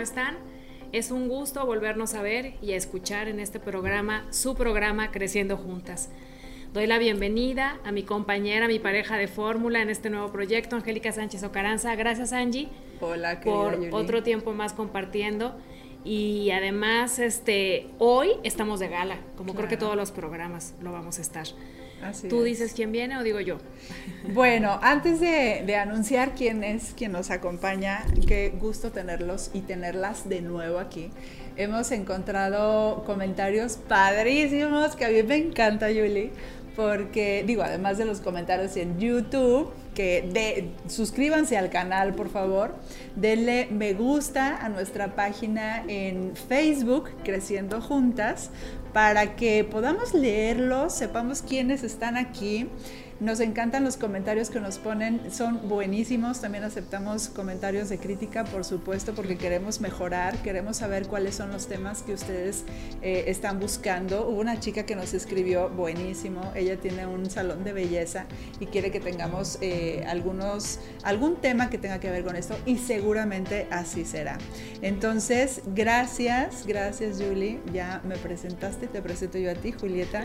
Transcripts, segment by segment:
¿cómo están? Es un gusto volvernos a ver y a escuchar en este programa, su programa Creciendo Juntas. Doy la bienvenida a mi compañera, mi pareja de fórmula en este nuevo proyecto, Angélica Sánchez Ocaranza. Gracias, Angie. Hola, por otro tiempo más compartiendo. Y además, este, hoy estamos de gala, como creo que todos los programas lo vamos a estar. ¿Tú dices quién viene o digo yo? Bueno, antes de, de, anunciar quién es quien nos acompaña, qué gusto tenerlos y tenerlas de nuevo aquí. Hemos encontrado comentarios padrísimos que a mí me encanta, Julie porque digo, además de los comentarios en YouTube, que de, suscríbanse al canal, por favor, denle me gusta a nuestra página en Facebook, Creciendo Juntas, para que podamos leerlos, sepamos quiénes están aquí nos encantan los comentarios que nos ponen, son buenísimos. También aceptamos comentarios de crítica, por supuesto, porque queremos mejorar, queremos saber cuáles son los temas que ustedes eh, están buscando. Hubo una chica que nos escribió buenísimo, ella tiene un salón de belleza y quiere que tengamos eh, algunos, algún tema que tenga que ver con esto y seguramente así será. Entonces, gracias, gracias Julie, ya me presentaste, te presento yo a ti, Julieta,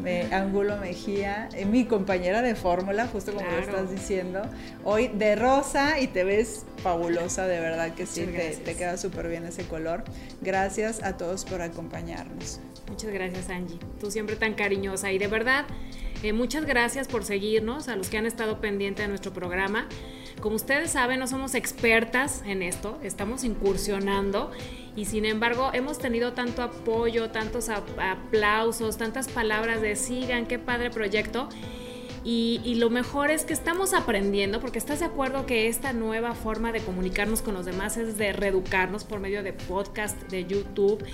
me, Angulo Mejía, eh, mi compañera de fórmula, justo como lo estás diciendo. Hoy de rosa y te ves fabulosa, de verdad que sí, te, te, queda súper bien ese color. Gracias a todos por acompañarnos. Muchas gracias Angie, tú siempre tan cariñosa y de verdad, eh, muchas gracias por seguirnos, a los que han estado pendientes de nuestro programa. Como ustedes saben, no somos expertas en esto, estamos incursionando y sin embargo hemos tenido tanto apoyo, tantos aplausos, tantas palabras de sigan, qué padre proyecto y, lo mejor es que estamos aprendiendo, porque estás de acuerdo que esta nueva forma de comunicarnos con los demás es de reeducarnos por medio de podcast, de YouTube.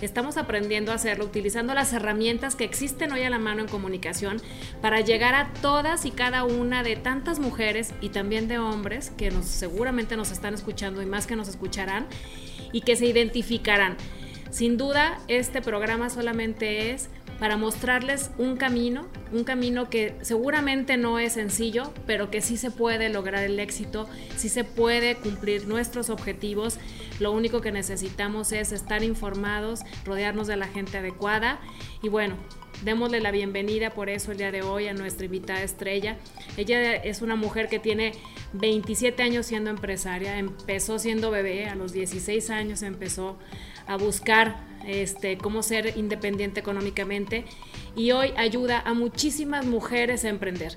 Estamos aprendiendo a hacerlo utilizando las herramientas que existen hoy a la mano en comunicación para llegar a todas y cada una de tantas mujeres y también de hombres que nos, seguramente nos están escuchando y más que nos escucharán y que se identificarán. Sin duda, este programa solamente es para mostrarles un camino, un camino que seguramente no es sencillo, pero que sí se puede lograr el éxito, sí se puede cumplir nuestros objetivos. Lo único que necesitamos es estar informados, rodearnos de la gente adecuada y bueno, démosle la bienvenida por eso el día de hoy a nuestra invitada estrella. Ella es una mujer que tiene 27 años siendo empresaria, empezó siendo bebé, a los 16 años empezó a buscar este, cómo ser independiente económicamente y hoy ayuda a muchísimas mujeres a emprender.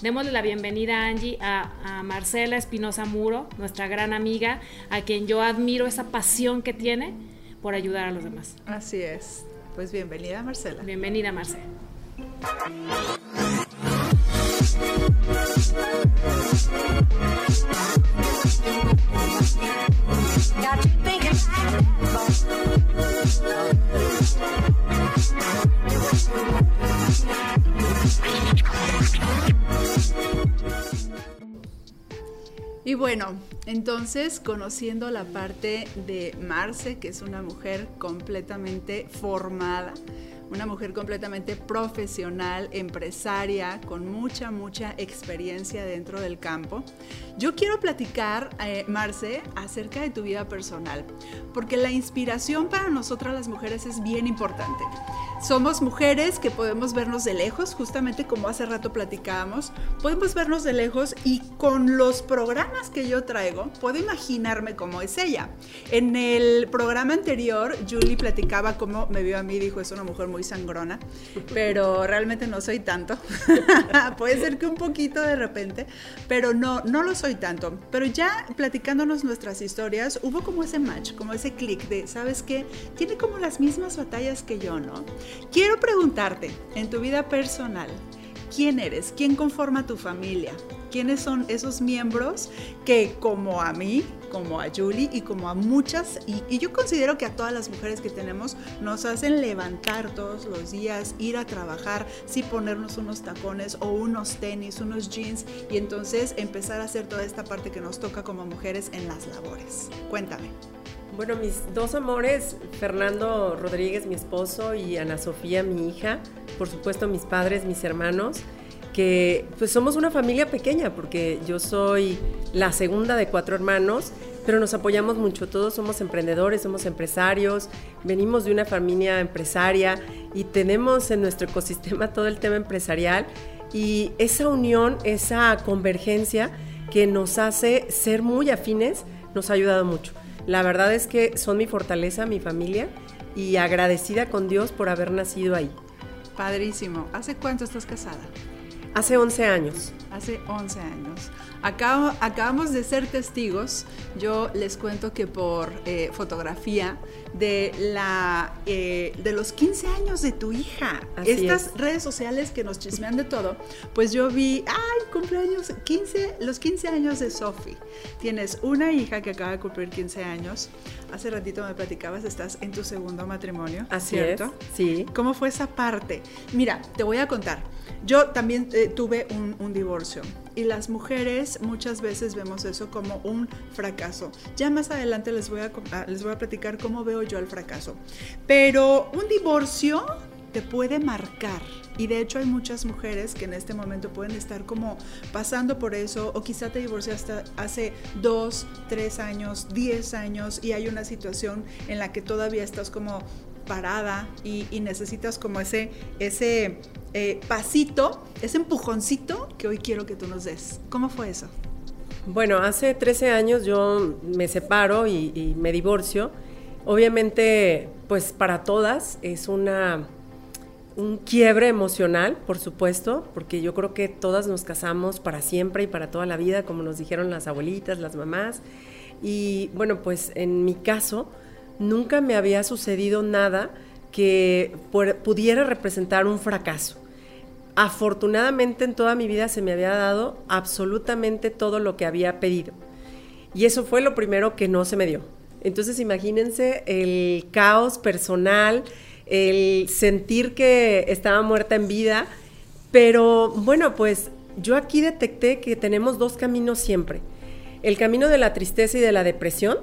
Démosle la bienvenida a Angie, a, Marcela Espinosa Muro, nuestra gran amiga, a quien yo admiro esa pasión que tiene por ayudar a los demás. Así es. Pues bienvenida Marcela. Bienvenida Marcela. Y bueno, entonces conociendo la parte de Marce, que es una mujer completamente formada, una mujer completamente profesional, empresaria, con mucha, mucha experiencia dentro del campo. Yo quiero platicar, eh, Marce, acerca de tu vida personal, porque la inspiración para nosotras las mujeres es bien importante. Somos mujeres que podemos vernos de lejos, justamente como hace rato platicábamos, podemos vernos de lejos y con los programas que yo traigo, puedo imaginarme cómo es ella. En el programa anterior, Julie platicaba cómo me vio a mí, dijo, es una mujer muy sangrona, pero realmente no soy tanto. Puede ser que un poquito de repente, pero no, no lo soy tanto. Pero ya platicándonos nuestras historias, hubo como ese match, como ese clic de, ¿sabes qué? Tiene como las mismas batallas que yo, ¿no? Quiero preguntarte, en tu vida personal, ¿quién eres? ¿Quién conforma tu familia? ¿Quiénes son esos miembros que como a mí, como a Julie y como a muchas, y, yo considero que a todas las mujeres que tenemos, nos hacen levantar todos los días, ir a trabajar, sí ponernos unos tacones o unos tenis, unos jeans y entonces empezar a hacer toda esta parte que nos toca como mujeres en las labores? Cuéntame. Bueno, mis dos amores, Fernando Rodríguez, mi esposo, y Ana Sofía, mi hija, por supuesto mis padres, mis hermanos, que pues somos una familia pequeña, porque yo soy la segunda de cuatro hermanos, pero nos apoyamos mucho, todos somos emprendedores, somos empresarios, venimos de una familia empresaria y tenemos en nuestro ecosistema todo el tema empresarial y esa unión, esa convergencia que nos hace ser muy afines, nos ha ayudado mucho. La verdad es que son mi fortaleza, mi familia, y agradecida con Dios por haber nacido ahí. Padrísimo. ¿Hace cuánto estás casada? Hace 11 años. Hace 11 años. Acabamos de ser testigos, yo les cuento que por eh, fotografía, de, la, eh, de los 15 años de tu hija. Estas redes sociales que nos chismean de todo, pues yo vi, ay, cumpleaños, 15, los 15 años de Sophie. Tienes una hija que acaba de cumplir 15 años. Hace ratito me platicabas, estás en tu segundo matrimonio. Así ¿cierto? sí. ¿Cómo fue esa parte? Mira, te voy a contar. Yo también eh, tuve un, divorcio y las mujeres muchas veces vemos eso como un fracaso. Ya más adelante les voy a, ah, les voy a platicar cómo veo yo el fracaso. Pero un divorcio te puede marcar. Y de hecho hay muchas mujeres que en este momento pueden estar como pasando por eso o quizá te divorciaste hace dos, tres años, diez años y hay una situación en la que todavía estás como parada y, necesitas como ese, ese eh, pasito, ese empujoncito que hoy quiero que tú nos des. ¿Cómo fue eso? Bueno, hace 13 años yo me separo y, me divorcio. Obviamente, pues para todas es una un quiebre emocional, por supuesto, porque yo creo que todas nos casamos para siempre y para toda la vida, como nos dijeron las abuelitas, las mamás. Y bueno, pues en mi caso, nunca me había sucedido nada que pudiera representar un fracaso. Afortunadamente en toda mi vida se me había dado absolutamente todo lo que había pedido. Y eso fue lo primero que no se me dio. Entonces imagínense el caos personal, el sentir que estaba muerta en vida. Pero bueno, pues yo aquí detecté que tenemos dos caminos siempre. El camino de la tristeza y de la depresión,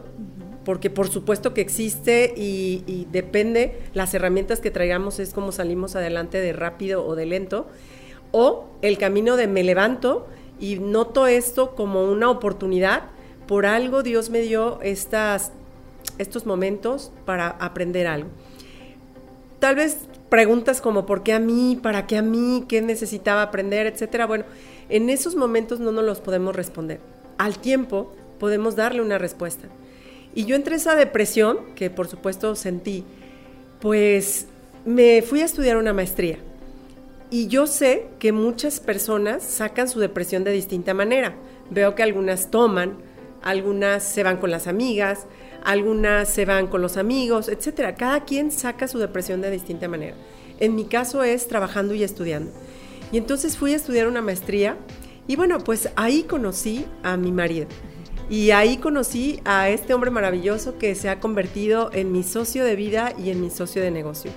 porque por supuesto que existe y, depende, las herramientas que traigamos es como salimos adelante de rápido o de lento, o el camino de me levanto y noto esto como una oportunidad, por algo Dios me dio estas, estos momentos para aprender algo. Tal vez preguntas como ¿por qué a mí? ¿Para qué a mí? ¿Qué necesitaba aprender? Etcétera. Bueno, en esos momentos no nos los podemos responder. Al tiempo podemos darle una respuesta. Y yo entre esa depresión, que por supuesto sentí, pues me fui a estudiar una maestría. Y yo sé que muchas personas sacan su depresión de distinta manera. Veo que algunas toman, algunas se van con las amigas, algunas se van con los amigos, etc. Cada quien saca su depresión de distinta manera. En mi caso es trabajando y estudiando. Y entonces fui a estudiar una maestría y bueno, pues ahí conocí a mi marido. Y ahí conocí a este hombre maravilloso que se ha convertido en mi socio de vida y en mi socio de negocio.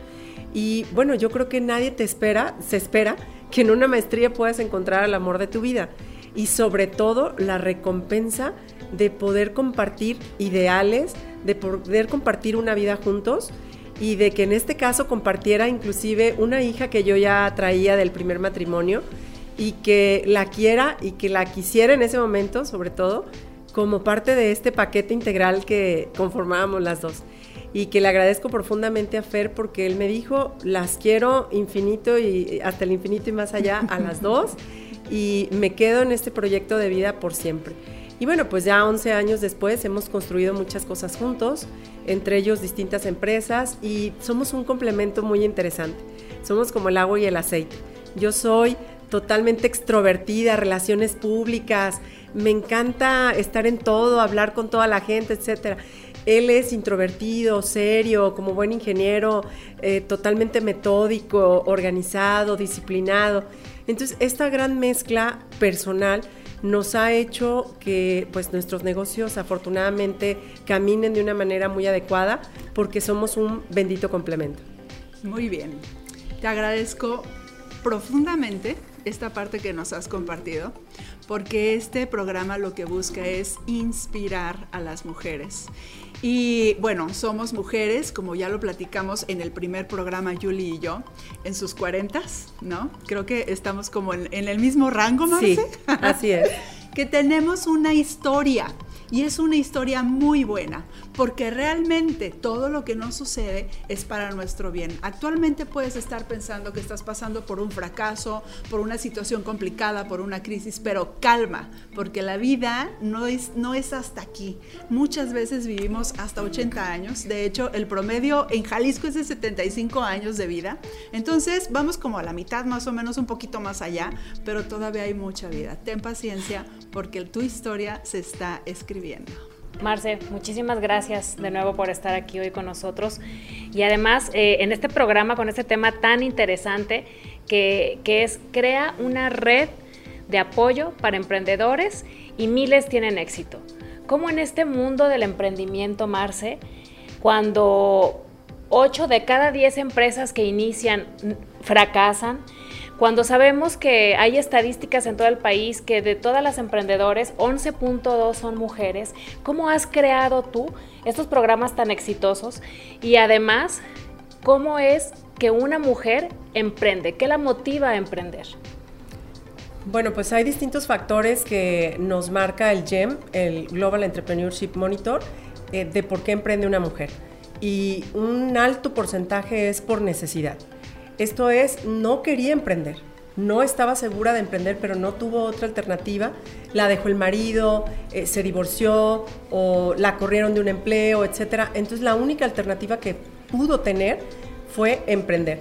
Y bueno, yo creo que nadie te espera, se espera que en una maestría puedas encontrar el amor de tu vida y sobre todo la recompensa de poder compartir ideales, de poder compartir una vida juntos y de que en este caso compartiera inclusive una hija que yo ya traía del primer matrimonio y que la quiera y que la quisiera en ese momento sobre todo como parte de este paquete integral que conformábamos las dos. Y que le agradezco profundamente a Fer porque él me dijo, las quiero infinito y hasta el infinito y más allá a las dos y me quedo en este proyecto de vida por siempre. Y bueno, pues ya 11 años después hemos construido muchas cosas juntos, entre ellos distintas empresas y somos un complemento muy interesante. Somos como el agua y el aceite. Yo soy totalmente extrovertida, relaciones públicas, me encanta estar en todo, hablar con toda la gente, etcétera. Él es introvertido, serio, como buen ingeniero, eh, totalmente metódico, organizado, disciplinado. Entonces, esta gran mezcla personal nos ha hecho que pues nuestros negocios afortunadamente caminen de una manera muy adecuada porque somos un bendito complemento. Muy bien. Te agradezco profundamente esta parte que nos has compartido, porque este programa lo que busca es inspirar a las mujeres. Y bueno, somos mujeres, como ya lo platicamos en el primer programa, Julie y yo, en sus cuarentas, ¿no? Creo que estamos como en, en el mismo rango, Marce. Sí, así es. que tenemos una historia y es una historia muy buena, porque realmente todo lo que nos sucede es para nuestro bien. Actualmente puedes estar pensando que estás pasando por un fracaso, por una situación complicada, por una crisis, pero calma, porque la vida no es, no es hasta aquí. Muchas veces vivimos hasta 80 años, de hecho el promedio en Jalisco es de 75 años de vida, entonces vamos como a la mitad más o menos, un poquito más allá, pero todavía hay mucha vida. Ten paciencia porque tu historia se está escribiendo Marce, muchísimas gracias de nuevo por estar aquí hoy con nosotros y además eh, en este programa con este tema tan interesante que, que es crea una red de apoyo para emprendedores y miles tienen éxito. ¿Cómo en este mundo del emprendimiento, Marce, cuando 8 de cada 10 empresas que inician fracasan, cuando sabemos que hay estadísticas en todo el país que de todas las emprendedores, 11.2 son mujeres, ¿cómo has creado tú estos programas tan exitosos? Y además, ¿cómo es que una mujer emprende? ¿Qué la motiva a emprender? Bueno, pues hay distintos factores que nos marca el GEM, el Global Entrepreneurship Monitor, eh, de por qué emprende una mujer. Y un alto porcentaje es por necesidad. Esto es, no quería emprender, no estaba segura de emprender, pero no tuvo otra alternativa. La dejó el marido, eh, se divorció o la corrieron de un empleo, etc. Entonces la única alternativa que pudo tener fue emprender.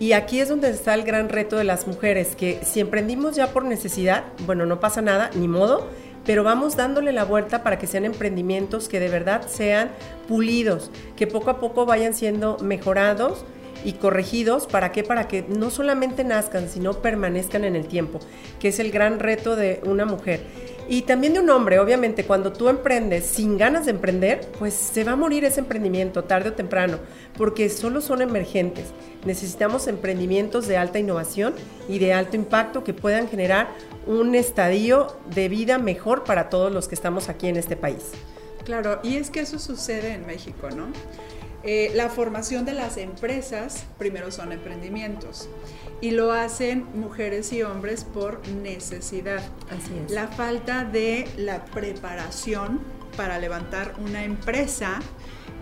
Y aquí es donde está el gran reto de las mujeres, que si emprendimos ya por necesidad, bueno, no pasa nada, ni modo, pero vamos dándole la vuelta para que sean emprendimientos que de verdad sean pulidos, que poco a poco vayan siendo mejorados y corregidos. ¿Para qué? Para que no solamente nazcan, sino permanezcan en el tiempo, que es el gran reto de una mujer. Y también de un hombre, obviamente, cuando tú emprendes sin ganas de emprender, pues se va a morir ese emprendimiento tarde o temprano, porque solo son emergentes. Necesitamos emprendimientos de alta innovación y de alto impacto que puedan generar un estadio de vida mejor para todos los que estamos aquí en este país. Claro, y es que eso sucede en México, ¿no? Eh, la formación de las empresas primero son emprendimientos y lo hacen mujeres y hombres por necesidad. Así es. La falta de la preparación para levantar una empresa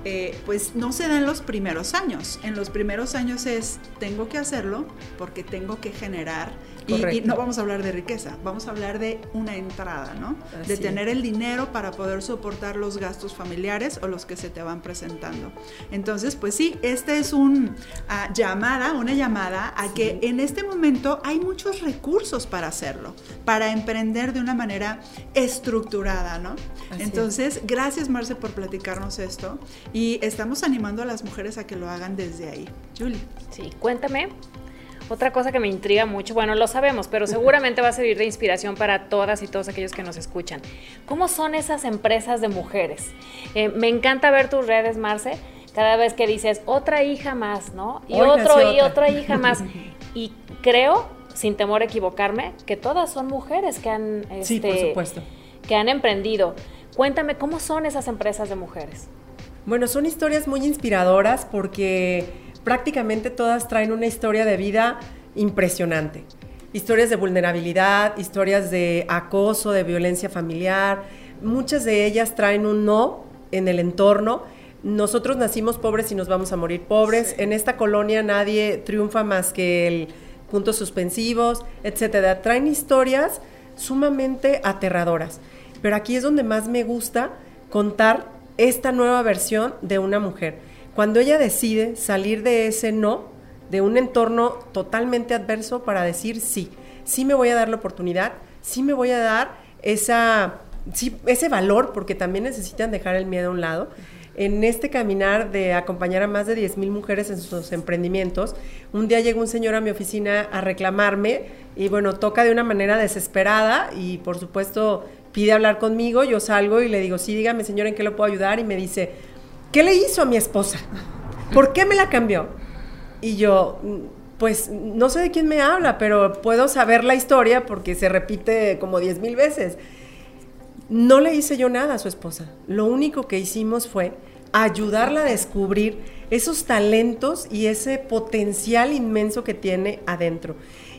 eh, pues no se da en los primeros años. En los primeros años es, tengo que hacerlo porque tengo que generar y, no vamos a hablar de riqueza, vamos a hablar de una entrada, ¿no? de tener el dinero para poder soportar los gastos familiares o los que se te van presentando. Entonces, pues sí, esta es una ah, llamada, una llamada a que en este momento hay muchos recursos para hacerlo, para emprender de una manera estructurada, ¿no? Entonces, gracias Marce por platicarnos esto y estamos animando a las mujeres a que lo hagan desde ahí. Julie. Sí, cuéntame otra cosa que me intriga mucho, bueno, lo sabemos, pero seguramente va a servir de inspiración para todas y todos aquellos que nos escuchan. ¿Cómo son esas empresas de mujeres? Eh, me encanta ver tus redes, Marce, cada vez que dices otra hija más, ¿no? Y otro y otra hija más. Y creo, sin temor a equivocarme, que todas son mujeres que han, sí, por este, supuesto. que han emprendido. Cuéntame, ¿cómo son esas empresas de mujeres? Bueno, son historias muy inspiradoras porque prácticamente todas traen una historia de vida impresionante. Historias de vulnerabilidad, historias de acoso, de violencia familiar. Muchas de ellas traen un no en el entorno. Nosotros nacimos pobres y nos vamos a morir pobres. En esta colonia nadie triunfa más que el puntos suspensivos, etcétera. Traen historias sumamente aterradoras. Pero aquí es donde más me gusta contar esta nueva versión de una mujer cuando ella decide salir de ese no, de un entorno totalmente adverso para decir sí, sí me voy a dar la oportunidad, sí me voy a dar esa, ese valor, porque también necesitan dejar el miedo a un lado. En este caminar de acompañar a más de 10 mil mujeres en sus emprendimientos, un día llegó un señor a mi oficina a reclamarme y bueno, toca de una manera desesperada y por supuesto pide hablar conmigo, yo salgo y le digo, sí, dígame señor, ¿en qué lo puedo ayudar? Y me dice, ¿qué le hizo a mi esposa? ¿Por qué me la cambió? Y yo, pues no sé de quién me habla, pero puedo saber la historia porque se repite como diez mil veces. No le hice yo nada a su esposa. Lo único que hicimos fue ayudarla a descubrir esos talentos y ese potencial inmenso que tiene adentro.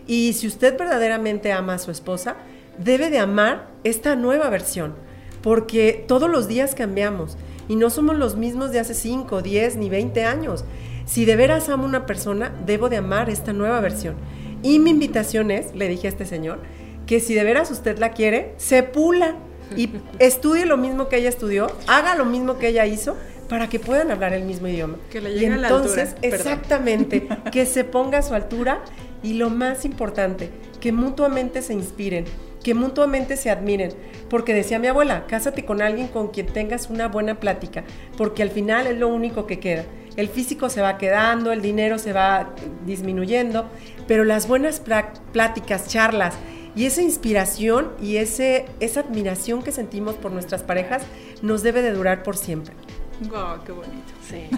Y si usted verdaderamente ama a su esposa, debe de amar esta nueva versión, porque todos los días cambiamos y no somos los mismos de hace 5, 10 ni 20 años. Si de veras amo a una persona, debo de amar esta nueva versión. Y mi invitación es, le dije a este señor, que si de veras usted la quiere, se pula y estudie lo mismo que ella estudió, haga lo mismo que ella hizo para que puedan hablar el mismo idioma. Que le llegue a la altura. exactamente, que se ponga a su altura y lo más importante, que mutuamente se inspiren, que mutuamente se admiren. Porque decía mi abuela, cásate con alguien con quien tengas una buena plática, porque al final es lo único que queda. El físico se va quedando, el dinero se va disminuyendo, pero las buenas pláticas, charlas y esa inspiración y ese, esa admiración que sentimos por nuestras parejas nos debe de durar por siempre. ¡Wow! ¡Qué bonito! Sí.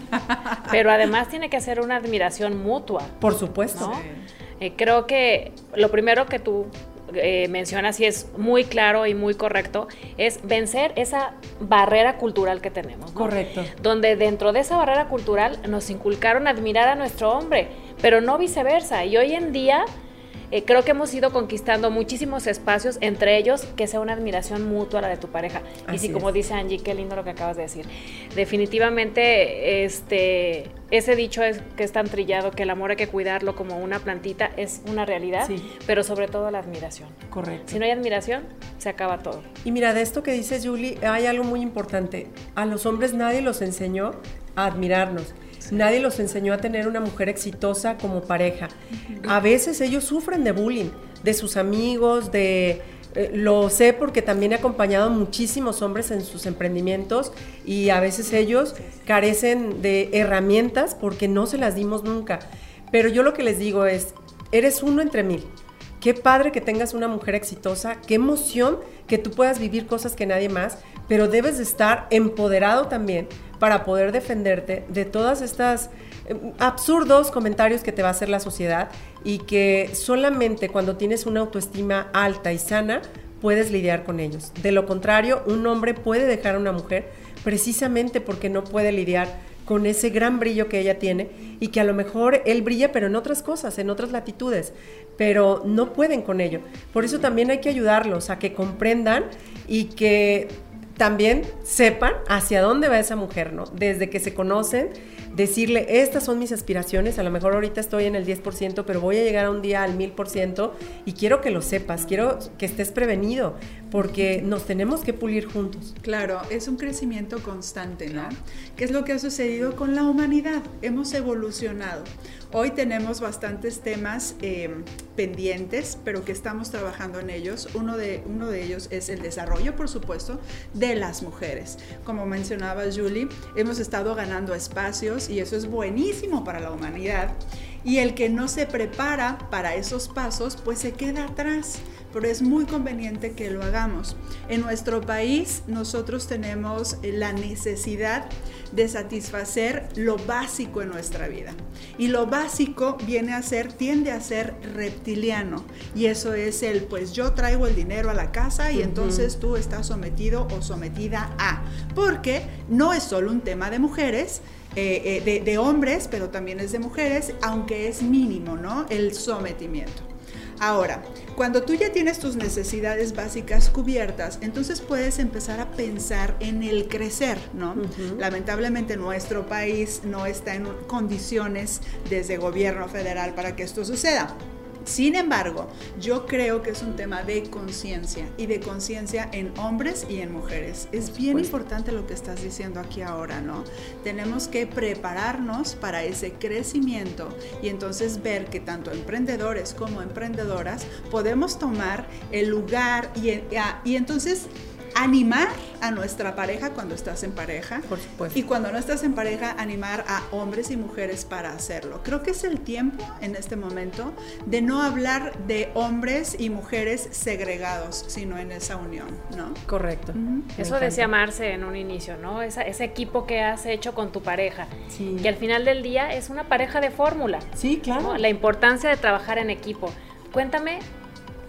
Pero además tiene que ser una admiración mutua. Por supuesto. Eh, creo que lo primero que tú eh, mencionas y es muy claro y muy correcto, es vencer esa barrera cultural que tenemos. Correcto. Donde dentro de esa barrera cultural nos inculcaron admirar a nuestro hombre, pero no viceversa. Y hoy en día eh, creo que hemos ido conquistando muchísimos espacios, entre ellos que sea una admiración mutua la de tu pareja. y sí, como dice Angie, qué lindo lo que acabas de decir. Definitivamente, este, ese dicho es que es tan trillado que el amor hay que cuidarlo como una plantita, es una realidad, pero sobre todo la admiración. Correcto. Si no hay admiración, se acaba todo. Y mira, de esto que dice Julie, hay algo muy importante. A los hombres nadie los enseñó a admirarnos. Nadie los enseñó a tener una mujer exitosa como pareja. A veces ellos sufren de bullying, de sus amigos, de... Eh, lo sé porque también he acompañado a muchísimos hombres en sus emprendimientos y a veces ellos carecen de herramientas porque no se las dimos nunca. Pero yo lo que les digo es, eres uno entre mil. Qué padre que tengas una mujer exitosa, qué emoción que tú puedas vivir cosas que nadie más, pero debes de estar empoderado también para poder defenderte de todas estas em, absurdos comentarios que te va a hacer la sociedad y que solamente cuando tienes una autoestima alta y sana puedes lidiar con ellos. De lo contrario, un hombre puede dejar a una mujer precisamente porque no puede lidiar con ese gran brillo que ella tiene y que a lo mejor él brilla pero en otras cosas, en otras latitudes, pero no pueden con ello. Por eso también hay que ayudarlos a que comprendan y que también sepan hacia dónde va esa mujer, ¿no? Desde que se conocen, decirle, estas son mis aspiraciones, a lo mejor ahorita estoy en el 10%, pero voy a llegar a un día al 1000% y quiero que lo sepas, quiero que estés prevenido, porque nos tenemos que pulir juntos. Claro, es un crecimiento constante, ¿no? ¿Qué es lo que ha sucedido con la humanidad? Hemos evolucionado. Hoy tenemos bastantes temas eh, pendientes, pero que estamos trabajando en ellos. Uno de, uno de ellos es el desarrollo, por supuesto, de las mujeres. Como mencionaba Julie, hemos estado ganando espacios y eso es buenísimo para la humanidad. Y el que no se prepara para esos pasos, pues se queda atrás pero es muy conveniente que lo hagamos. En nuestro país nosotros tenemos la necesidad de satisfacer lo básico en nuestra vida. Y lo básico viene a ser, tiende a ser reptiliano. Y eso es el, pues yo traigo el dinero a la casa y entonces tú estás sometido o sometida a. Porque no es solo un tema de mujeres, eh, eh, de, de hombres, pero también es de mujeres, aunque es mínimo, ¿no? El sometimiento. Ahora, cuando tú ya tienes tus necesidades básicas cubiertas, entonces puedes empezar a pensar en el crecer, ¿no? Lamentablemente nuestro país no está en condiciones desde gobierno federal para que esto suceda. Sin embargo, yo creo que es un tema de conciencia y de conciencia en hombres y en mujeres. Es bien importante lo que estás diciendo aquí ahora, ¿no? Tenemos que prepararnos para ese crecimiento y entonces ver que tanto emprendedores como emprendedoras podemos tomar el lugar y, y entonces animar a nuestra pareja cuando estás en pareja. Por supuesto. Y cuando no estás en pareja, animar a hombres y mujeres para hacerlo. Creo que es el tiempo en este momento de no hablar de hombres y mujeres segregados, sino en esa unión, ¿no? Correcto. Eso decía Marce en un inicio, ¿no? ese equipo que has hecho con tu pareja. Sí. Que al final del día es una pareja de fórmula. Sí, claro. La importancia de trabajar en equipo. Cuéntame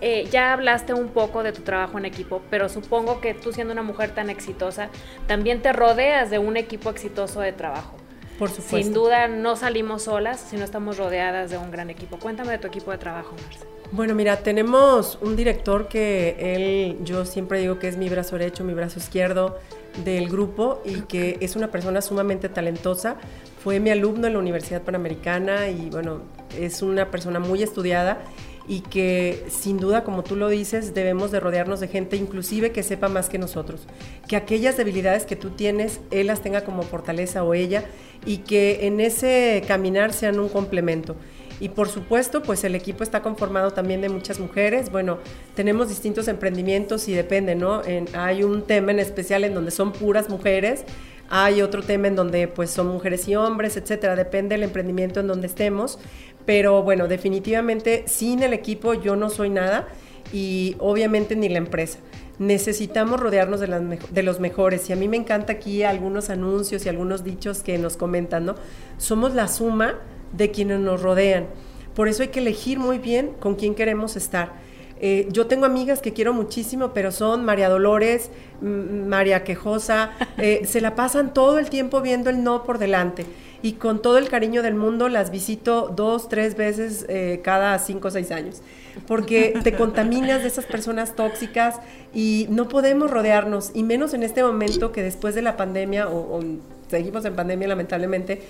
eh, ya hablaste un poco de tu trabajo en equipo, pero supongo que tú siendo una mujer tan exitosa, también te rodeas de un equipo exitoso de trabajo. Por supuesto. Sin duda no salimos solas si no estamos rodeadas de un gran equipo. Cuéntame de tu equipo de trabajo, Marce. Bueno, mira, tenemos un director que él, yo siempre digo que es mi brazo derecho, mi brazo izquierdo del grupo y que es una persona sumamente talentosa. Fue mi alumno en la Universidad Panamericana y bueno, es una persona muy estudiada y que sin duda, como tú lo dices, debemos de rodearnos de gente inclusive que sepa más que nosotros, que aquellas debilidades que tú tienes, él las tenga como fortaleza o ella y que en ese caminar sean un complemento. Y por supuesto, pues el equipo está conformado también de muchas mujeres. Bueno, tenemos distintos emprendimientos y depende, ¿no? hay un tema en especial en donde son puras mujeres, hay otro tema en donde pues son mujeres y hombres, etcétera, depende del emprendimiento en donde estemos, pero bueno, definitivamente sin el equipo yo no soy nada y obviamente ni la empresa. Necesitamos rodearnos de, de los mejores y a mí me encanta aquí algunos anuncios y algunos dichos que nos comentan, ¿no? Somos la suma de quienes nos rodean. Por eso hay que elegir muy bien con quién queremos estar. Eh, yo tengo amigas que quiero muchísimo, pero son María Dolores, María Quejosa, eh, se la pasan todo el tiempo viendo el no por delante. Y con todo el cariño del mundo las visito dos, tres veces eh, cada cinco o seis años. Porque te contaminas de esas personas tóxicas y no podemos rodearnos, y menos en este momento que después de la pandemia, o seguimos en pandemia lamentablemente,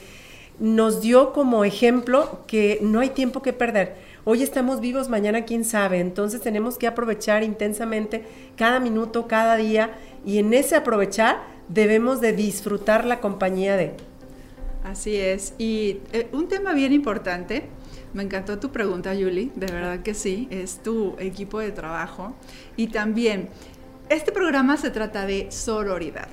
nos dio como ejemplo que no hay tiempo que perder. Hoy estamos vivos, mañana quién sabe. Entonces tenemos que aprovechar intensamente cada minuto, cada día y en ese aprovechar debemos de disfrutar la compañía de. Así es. Y eh, un tema bien importante, me encantó tu pregunta, Julie, de verdad que sí, es tu equipo de trabajo. Y también, este programa se trata de sororidad.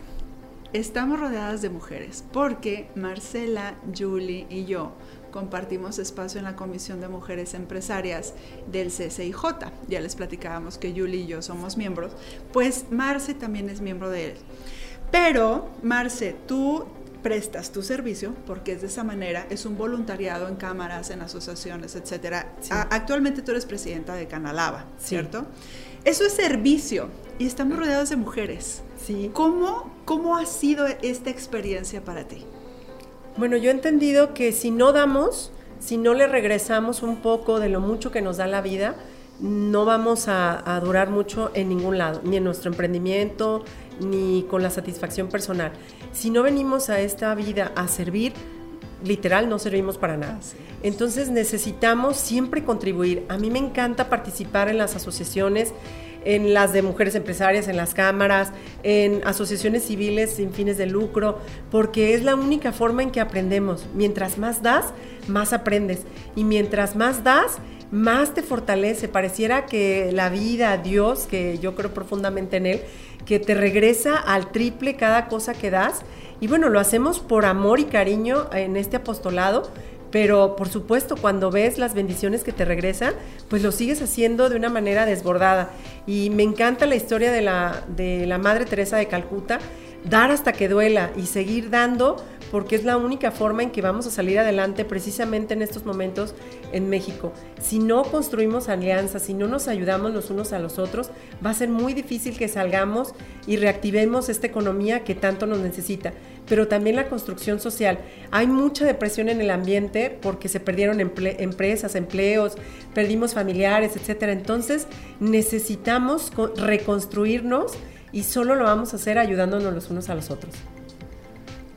Estamos rodeadas de mujeres porque Marcela, Julie y yo compartimos espacio en la Comisión de Mujeres Empresarias del CCIJ. Ya les platicábamos que Julie y yo somos miembros, pues Marce también es miembro de él. Pero, Marce, tú prestas tu servicio, porque es de esa manera, es un voluntariado en cámaras, en asociaciones, etc. Actualmente tú eres presidenta de Canalaba, ¿cierto? Eso es servicio y estamos rodeados de mujeres. Sí. ¿Cómo, ¿Cómo ha sido esta experiencia para ti? Bueno, yo he entendido que si no damos, si no le regresamos un poco de lo mucho que nos da la vida, no vamos a, durar mucho en ningún lado, ni en nuestro emprendimiento, ni con la satisfacción personal. Si no venimos a esta vida a servir, literal no servimos para nada. Entonces necesitamos siempre contribuir. A mí me encanta participar en las asociaciones en las de mujeres empresarias, en las cámaras, en asociaciones civiles sin fines de lucro, porque es la única forma en que aprendemos. Mientras más das, más aprendes. Y mientras más das, más te fortalece. Pareciera que la vida, Dios, que yo creo profundamente en Él, que te regresa al triple cada cosa que das. Y bueno, lo hacemos por amor y cariño en este apostolado, pero por supuesto cuando ves las bendiciones que te regresan, pues lo sigues haciendo de una manera desbordada. Y me encanta la historia de la, de la Madre Teresa de Calcuta, dar hasta que duela y seguir dando porque es la única forma en que vamos a salir adelante precisamente en estos momentos en México. Si no construimos alianzas, si no nos ayudamos los unos a los otros, va a ser muy difícil que salgamos y reactivemos esta economía que tanto nos necesita. Pero también la construcción social. Hay mucha depresión en el ambiente porque se perdieron empresas, empleos, perdimos familiares, etc. Entonces necesitamos reconstruirnos y solo lo vamos a hacer ayudándonos los unos a los otros.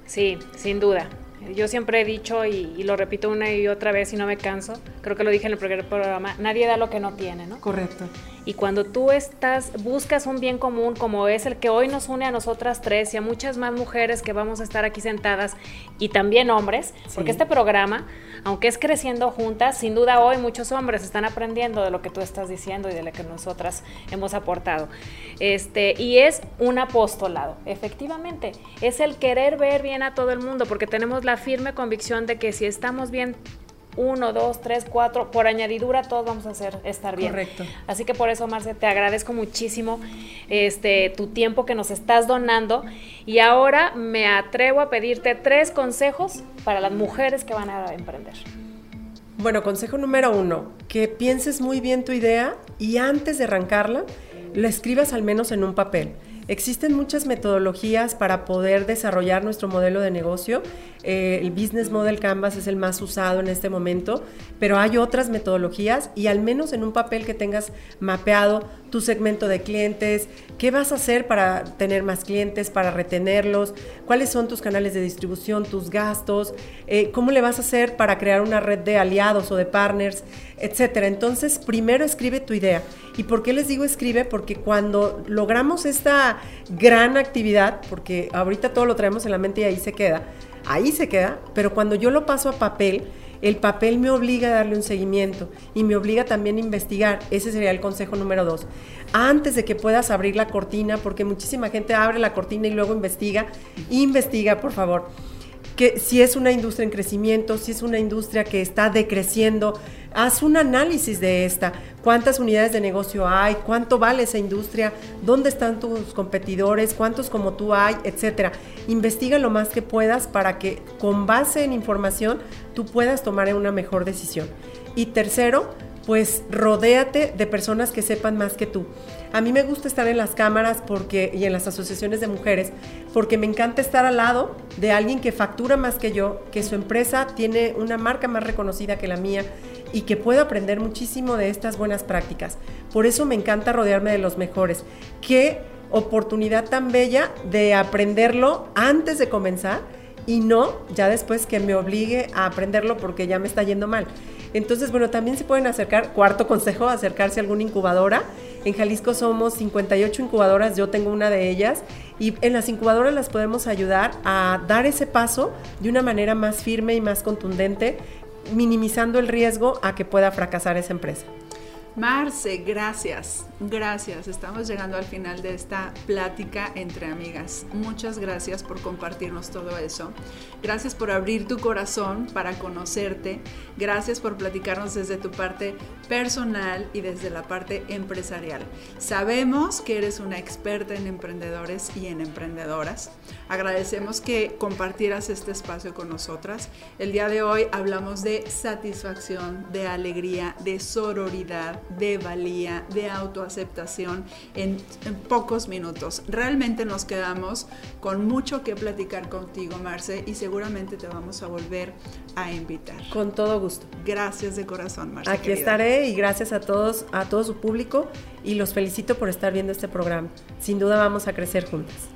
Sí, sin duda. Yo siempre he dicho y, lo repito una y otra vez y no me canso, creo que lo dije en el primer programa, nadie da lo que no tiene, ¿no? Correcto. Y cuando tú estás, buscas un bien común como es el que hoy nos une a nosotras tres y a muchas más mujeres que vamos a estar aquí sentadas y también hombres, porque este programa, aunque es creciendo juntas, sin duda hoy muchos hombres están aprendiendo de lo que tú estás diciendo y de lo que nosotras hemos aportado. Este, y es un apostolado, efectivamente, es el querer ver bien a todo el mundo, porque tenemos la firme convicción de que si estamos bien uno, dos, tres, cuatro, por añadidura todos vamos a hacer estar bien. Correcto. Así que por eso, Marce, te agradezco muchísimo este tu tiempo que nos estás donando y ahora me atrevo a pedirte tres consejos para las mujeres que van a emprender. Bueno, consejo número uno, que pienses muy bien tu idea y antes de arrancarla, la escribas al menos en un papel. Existen muchas metodologías para poder desarrollar nuestro modelo de negocio. Eh, el Business Model Canvas es el más usado en este momento, pero hay otras metodologías y al menos en un papel que tengas mapeado tu segmento de clientes, qué vas a hacer para tener más clientes, para retenerlos, cuáles son tus canales de distribución, tus gastos, eh, cómo le vas a hacer para crear una red de aliados o de partners, etcétera. Entonces, primero escribe tu idea. ¿Y por qué les digo escribe? Porque cuando logramos esta gran actividad, porque ahorita todo lo traemos en la mente y ahí se queda, ahí se queda, pero cuando yo lo paso a papel, el papel me obliga a darle un seguimiento y me obliga también a investigar. Ese sería el consejo número dos. Antes de que puedas abrir la cortina, porque muchísima gente abre la cortina y luego investiga, investiga, por favor que si es una industria en crecimiento, si es una industria que está decreciendo, haz un análisis de esta. ¿Cuántas unidades de negocio hay? ¿Cuánto vale esa industria? ¿Dónde están tus competidores? ¿Cuántos como tú hay? Etcétera. Investiga lo más que puedas para que con base en información tú puedas tomar una mejor decisión. Y tercero, pues rodéate de personas que sepan más que tú. A mí me gusta estar en las cámaras porque, y en las asociaciones de mujeres porque me encanta estar al lado de alguien que factura más que yo, que su empresa tiene una marca más reconocida que la mía y que puedo aprender muchísimo de estas buenas prácticas. Por eso me encanta rodearme de los mejores. Qué oportunidad tan bella de aprenderlo antes de comenzar y no ya después que me obligue a aprenderlo porque ya me está yendo mal. Entonces, bueno, también se pueden acercar, cuarto consejo, acercarse a alguna incubadora. En Jalisco somos 58 incubadoras, yo tengo una de ellas, y en las incubadoras las podemos ayudar a dar ese paso de una manera más firme y más contundente, minimizando el riesgo a que pueda fracasar esa empresa. Marce, gracias, gracias. Estamos llegando al final de esta plática entre amigas. Muchas gracias por compartirnos todo eso. Gracias por abrir tu corazón para conocerte. Gracias por platicarnos desde tu parte personal y desde la parte empresarial. Sabemos que eres una experta en emprendedores y en emprendedoras. Agradecemos que compartieras este espacio con nosotras. El día de hoy hablamos de satisfacción, de alegría, de sororidad de valía, de autoaceptación en, pocos minutos. Realmente nos quedamos con mucho que platicar contigo, Marce, y seguramente te vamos a volver a invitar. Con todo gusto. Gracias de corazón, Marce. Aquí estaré y gracias a todos, a todo su público y los felicito por estar viendo este programa. Sin duda vamos a crecer juntas.